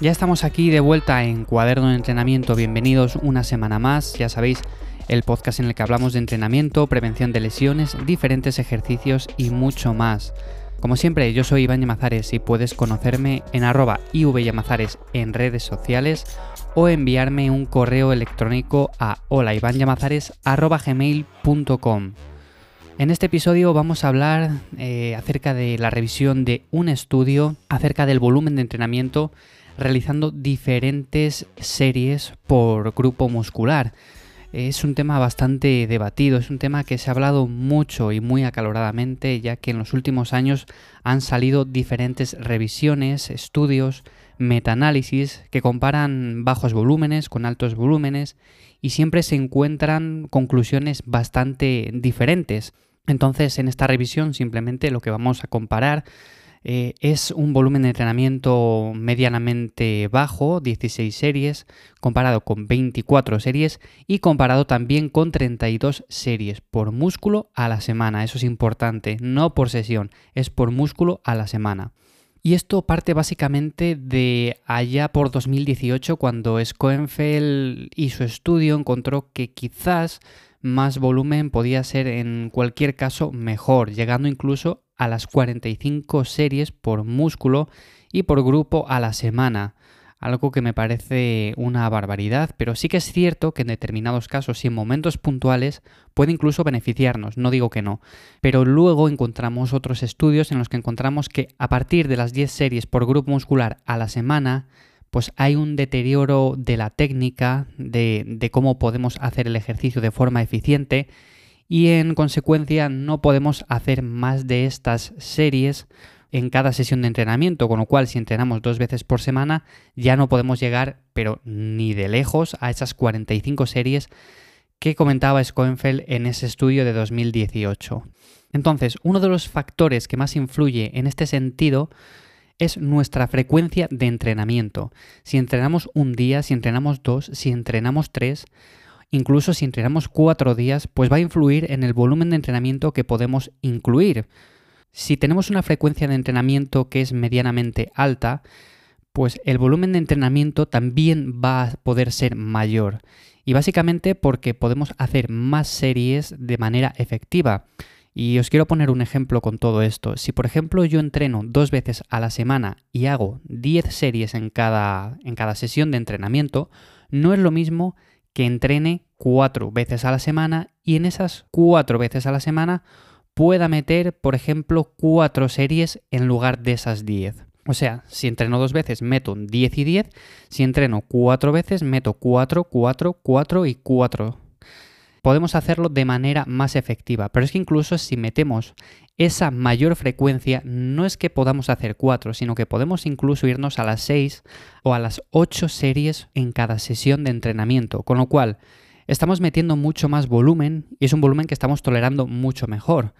Ya estamos aquí de vuelta en Cuaderno de Entrenamiento. Bienvenidos una semana más. Ya sabéis, el podcast en el que hablamos de entrenamiento, prevención de lesiones, diferentes ejercicios y mucho más. Como siempre, yo soy Iván Yamazares y puedes conocerme en arroba ivyamazares en redes sociales o enviarme un correo electrónico a gmail.com En este episodio vamos a hablar eh, acerca de la revisión de un estudio acerca del volumen de entrenamiento realizando diferentes series por grupo muscular. Es un tema bastante debatido, es un tema que se ha hablado mucho y muy acaloradamente, ya que en los últimos años han salido diferentes revisiones, estudios, metaanálisis que comparan bajos volúmenes con altos volúmenes y siempre se encuentran conclusiones bastante diferentes. Entonces, en esta revisión simplemente lo que vamos a comparar eh, es un volumen de entrenamiento medianamente bajo, 16 series, comparado con 24 series y comparado también con 32 series por músculo a la semana. Eso es importante, no por sesión, es por músculo a la semana. Y esto parte básicamente de allá por 2018 cuando Schoenfeld y su estudio encontró que quizás más volumen podía ser en cualquier caso mejor, llegando incluso a las 45 series por músculo y por grupo a la semana. Algo que me parece una barbaridad, pero sí que es cierto que en determinados casos y en momentos puntuales puede incluso beneficiarnos, no digo que no. Pero luego encontramos otros estudios en los que encontramos que a partir de las 10 series por grupo muscular a la semana, pues hay un deterioro de la técnica, de, de cómo podemos hacer el ejercicio de forma eficiente y en consecuencia no podemos hacer más de estas series en cada sesión de entrenamiento, con lo cual si entrenamos dos veces por semana ya no podemos llegar, pero ni de lejos, a esas 45 series que comentaba Schoenfeld en ese estudio de 2018. Entonces, uno de los factores que más influye en este sentido es nuestra frecuencia de entrenamiento. Si entrenamos un día, si entrenamos dos, si entrenamos tres, Incluso si entrenamos cuatro días, pues va a influir en el volumen de entrenamiento que podemos incluir. Si tenemos una frecuencia de entrenamiento que es medianamente alta, pues el volumen de entrenamiento también va a poder ser mayor. Y básicamente porque podemos hacer más series de manera efectiva. Y os quiero poner un ejemplo con todo esto. Si por ejemplo yo entreno dos veces a la semana y hago 10 series en cada, en cada sesión de entrenamiento, no es lo mismo que entrene cuatro veces a la semana y en esas cuatro veces a la semana pueda meter, por ejemplo, cuatro series en lugar de esas diez. O sea, si entreno dos veces, meto 10 y 10. Si entreno cuatro veces, meto 4, 4, 4 y 4 podemos hacerlo de manera más efectiva. Pero es que incluso si metemos esa mayor frecuencia, no es que podamos hacer 4, sino que podemos incluso irnos a las 6 o a las 8 series en cada sesión de entrenamiento. Con lo cual, estamos metiendo mucho más volumen y es un volumen que estamos tolerando mucho mejor.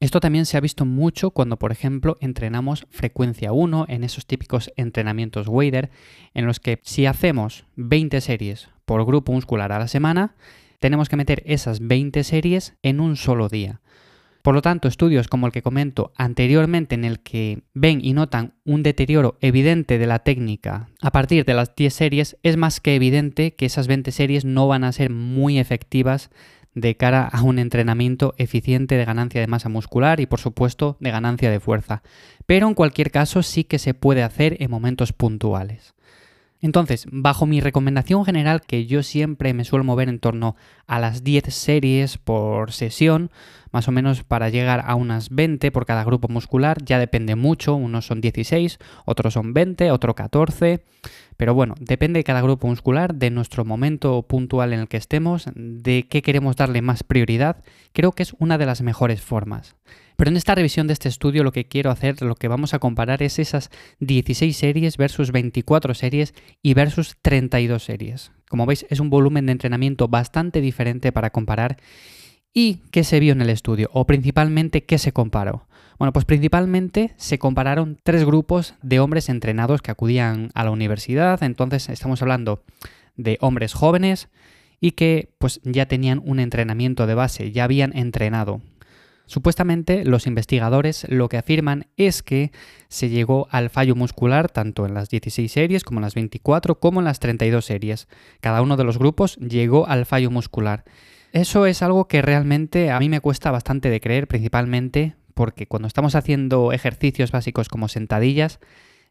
Esto también se ha visto mucho cuando, por ejemplo, entrenamos frecuencia 1 en esos típicos entrenamientos Wader, en los que si hacemos 20 series por grupo muscular a la semana, tenemos que meter esas 20 series en un solo día. Por lo tanto, estudios como el que comento anteriormente en el que ven y notan un deterioro evidente de la técnica a partir de las 10 series, es más que evidente que esas 20 series no van a ser muy efectivas de cara a un entrenamiento eficiente de ganancia de masa muscular y por supuesto de ganancia de fuerza. Pero en cualquier caso sí que se puede hacer en momentos puntuales. Entonces, bajo mi recomendación general, que yo siempre me suelo mover en torno a las 10 series por sesión, más o menos para llegar a unas 20 por cada grupo muscular, ya depende mucho, unos son 16, otros son 20, otro 14, pero bueno, depende de cada grupo muscular, de nuestro momento puntual en el que estemos, de qué queremos darle más prioridad, creo que es una de las mejores formas. Pero en esta revisión de este estudio lo que quiero hacer, lo que vamos a comparar es esas 16 series versus 24 series y versus 32 series. Como veis es un volumen de entrenamiento bastante diferente para comparar. ¿Y qué se vio en el estudio? O principalmente, ¿qué se comparó? Bueno, pues principalmente se compararon tres grupos de hombres entrenados que acudían a la universidad. Entonces estamos hablando de hombres jóvenes y que pues ya tenían un entrenamiento de base, ya habían entrenado Supuestamente los investigadores lo que afirman es que se llegó al fallo muscular tanto en las 16 series como en las 24 como en las 32 series. Cada uno de los grupos llegó al fallo muscular. Eso es algo que realmente a mí me cuesta bastante de creer, principalmente porque cuando estamos haciendo ejercicios básicos como sentadillas,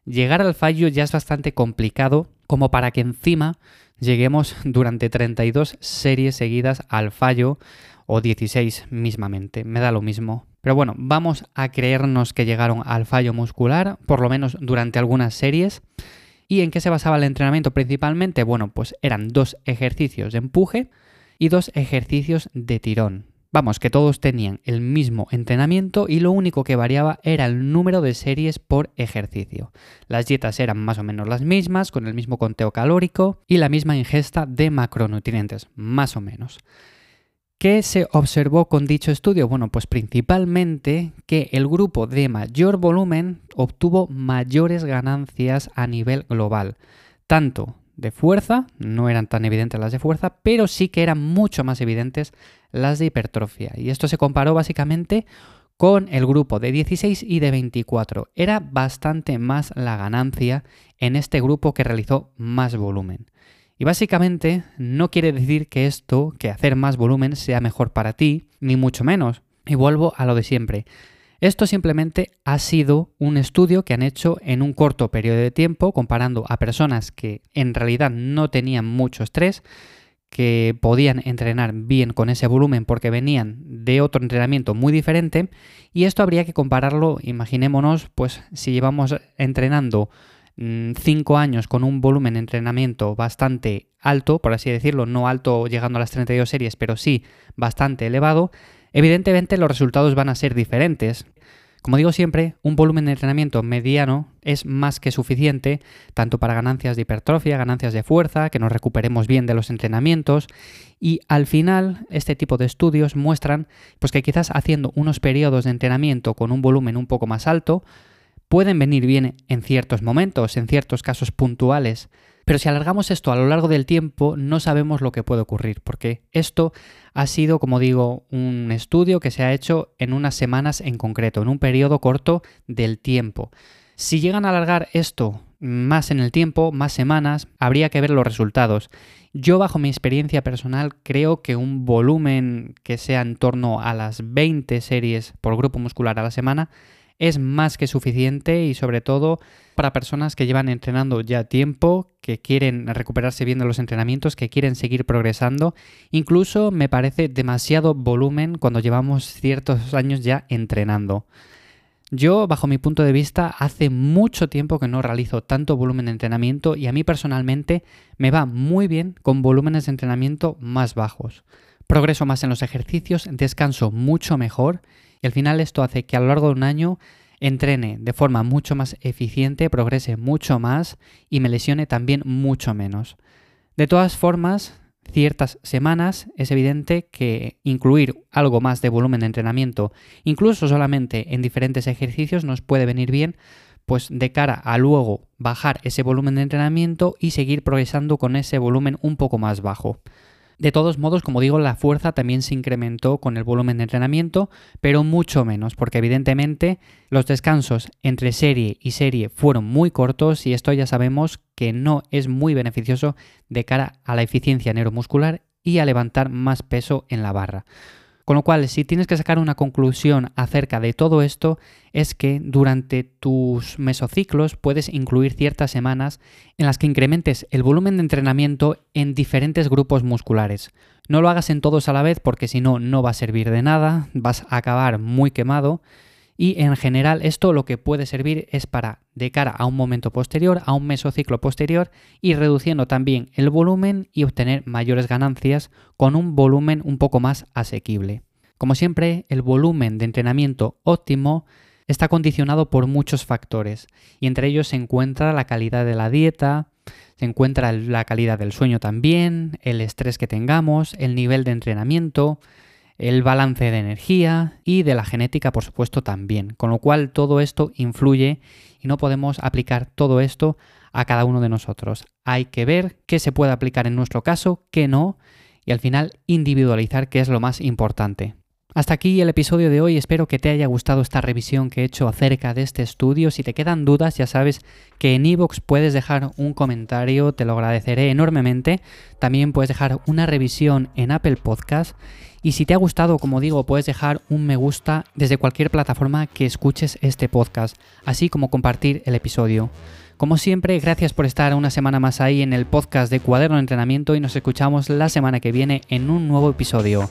llegar al fallo ya es bastante complicado como para que encima lleguemos durante 32 series seguidas al fallo o 16 mismamente, me da lo mismo. Pero bueno, vamos a creernos que llegaron al fallo muscular, por lo menos durante algunas series. ¿Y en qué se basaba el entrenamiento principalmente? Bueno, pues eran dos ejercicios de empuje y dos ejercicios de tirón. Vamos, que todos tenían el mismo entrenamiento y lo único que variaba era el número de series por ejercicio. Las dietas eran más o menos las mismas, con el mismo conteo calórico y la misma ingesta de macronutrientes, más o menos. ¿Qué se observó con dicho estudio? Bueno, pues principalmente que el grupo de mayor volumen obtuvo mayores ganancias a nivel global, tanto de fuerza, no eran tan evidentes las de fuerza, pero sí que eran mucho más evidentes las de hipertrofia. Y esto se comparó básicamente con el grupo de 16 y de 24. Era bastante más la ganancia en este grupo que realizó más volumen. Y básicamente no quiere decir que esto, que hacer más volumen, sea mejor para ti, ni mucho menos. Y vuelvo a lo de siempre. Esto simplemente ha sido un estudio que han hecho en un corto periodo de tiempo comparando a personas que en realidad no tenían mucho estrés, que podían entrenar bien con ese volumen porque venían de otro entrenamiento muy diferente y esto habría que compararlo, imaginémonos, pues si llevamos entrenando 5 mm, años con un volumen de entrenamiento bastante alto, por así decirlo, no alto llegando a las 32 series, pero sí bastante elevado, evidentemente los resultados van a ser diferentes. Como digo siempre, un volumen de entrenamiento mediano es más que suficiente tanto para ganancias de hipertrofia, ganancias de fuerza, que nos recuperemos bien de los entrenamientos. Y al final este tipo de estudios muestran pues que quizás haciendo unos periodos de entrenamiento con un volumen un poco más alto pueden venir bien en ciertos momentos, en ciertos casos puntuales, pero si alargamos esto a lo largo del tiempo, no sabemos lo que puede ocurrir, porque esto ha sido, como digo, un estudio que se ha hecho en unas semanas en concreto, en un periodo corto del tiempo. Si llegan a alargar esto más en el tiempo, más semanas, habría que ver los resultados. Yo, bajo mi experiencia personal, creo que un volumen que sea en torno a las 20 series por grupo muscular a la semana es más que suficiente y sobre todo para personas que llevan entrenando ya tiempo, que quieren recuperarse bien de los entrenamientos, que quieren seguir progresando. Incluso me parece demasiado volumen cuando llevamos ciertos años ya entrenando. Yo, bajo mi punto de vista, hace mucho tiempo que no realizo tanto volumen de entrenamiento y a mí personalmente me va muy bien con volúmenes de entrenamiento más bajos. Progreso más en los ejercicios, descanso mucho mejor y al final esto hace que a lo largo de un año entrene de forma mucho más eficiente, progrese mucho más y me lesione también mucho menos. De todas formas, ciertas semanas es evidente que incluir algo más de volumen de entrenamiento, incluso solamente en diferentes ejercicios, nos puede venir bien, pues de cara a luego bajar ese volumen de entrenamiento y seguir progresando con ese volumen un poco más bajo. De todos modos, como digo, la fuerza también se incrementó con el volumen de entrenamiento, pero mucho menos, porque evidentemente los descansos entre serie y serie fueron muy cortos y esto ya sabemos que no es muy beneficioso de cara a la eficiencia neuromuscular y a levantar más peso en la barra. Con lo cual, si tienes que sacar una conclusión acerca de todo esto, es que durante tus mesociclos puedes incluir ciertas semanas en las que incrementes el volumen de entrenamiento en diferentes grupos musculares. No lo hagas en todos a la vez porque si no, no va a servir de nada, vas a acabar muy quemado. Y en general esto lo que puede servir es para, de cara a un momento posterior, a un mesociclo posterior, ir reduciendo también el volumen y obtener mayores ganancias con un volumen un poco más asequible. Como siempre, el volumen de entrenamiento óptimo está condicionado por muchos factores y entre ellos se encuentra la calidad de la dieta, se encuentra la calidad del sueño también, el estrés que tengamos, el nivel de entrenamiento, el balance de energía y de la genética, por supuesto, también. Con lo cual todo esto influye y no podemos aplicar todo esto a cada uno de nosotros. Hay que ver qué se puede aplicar en nuestro caso, qué no, y al final individualizar qué es lo más importante. Hasta aquí el episodio de hoy, espero que te haya gustado esta revisión que he hecho acerca de este estudio. Si te quedan dudas, ya sabes que en iVoox puedes dejar un comentario, te lo agradeceré enormemente. También puedes dejar una revisión en Apple Podcast. Y si te ha gustado, como digo, puedes dejar un me gusta desde cualquier plataforma que escuches este podcast, así como compartir el episodio. Como siempre, gracias por estar una semana más ahí en el podcast de Cuaderno de Entrenamiento y nos escuchamos la semana que viene en un nuevo episodio.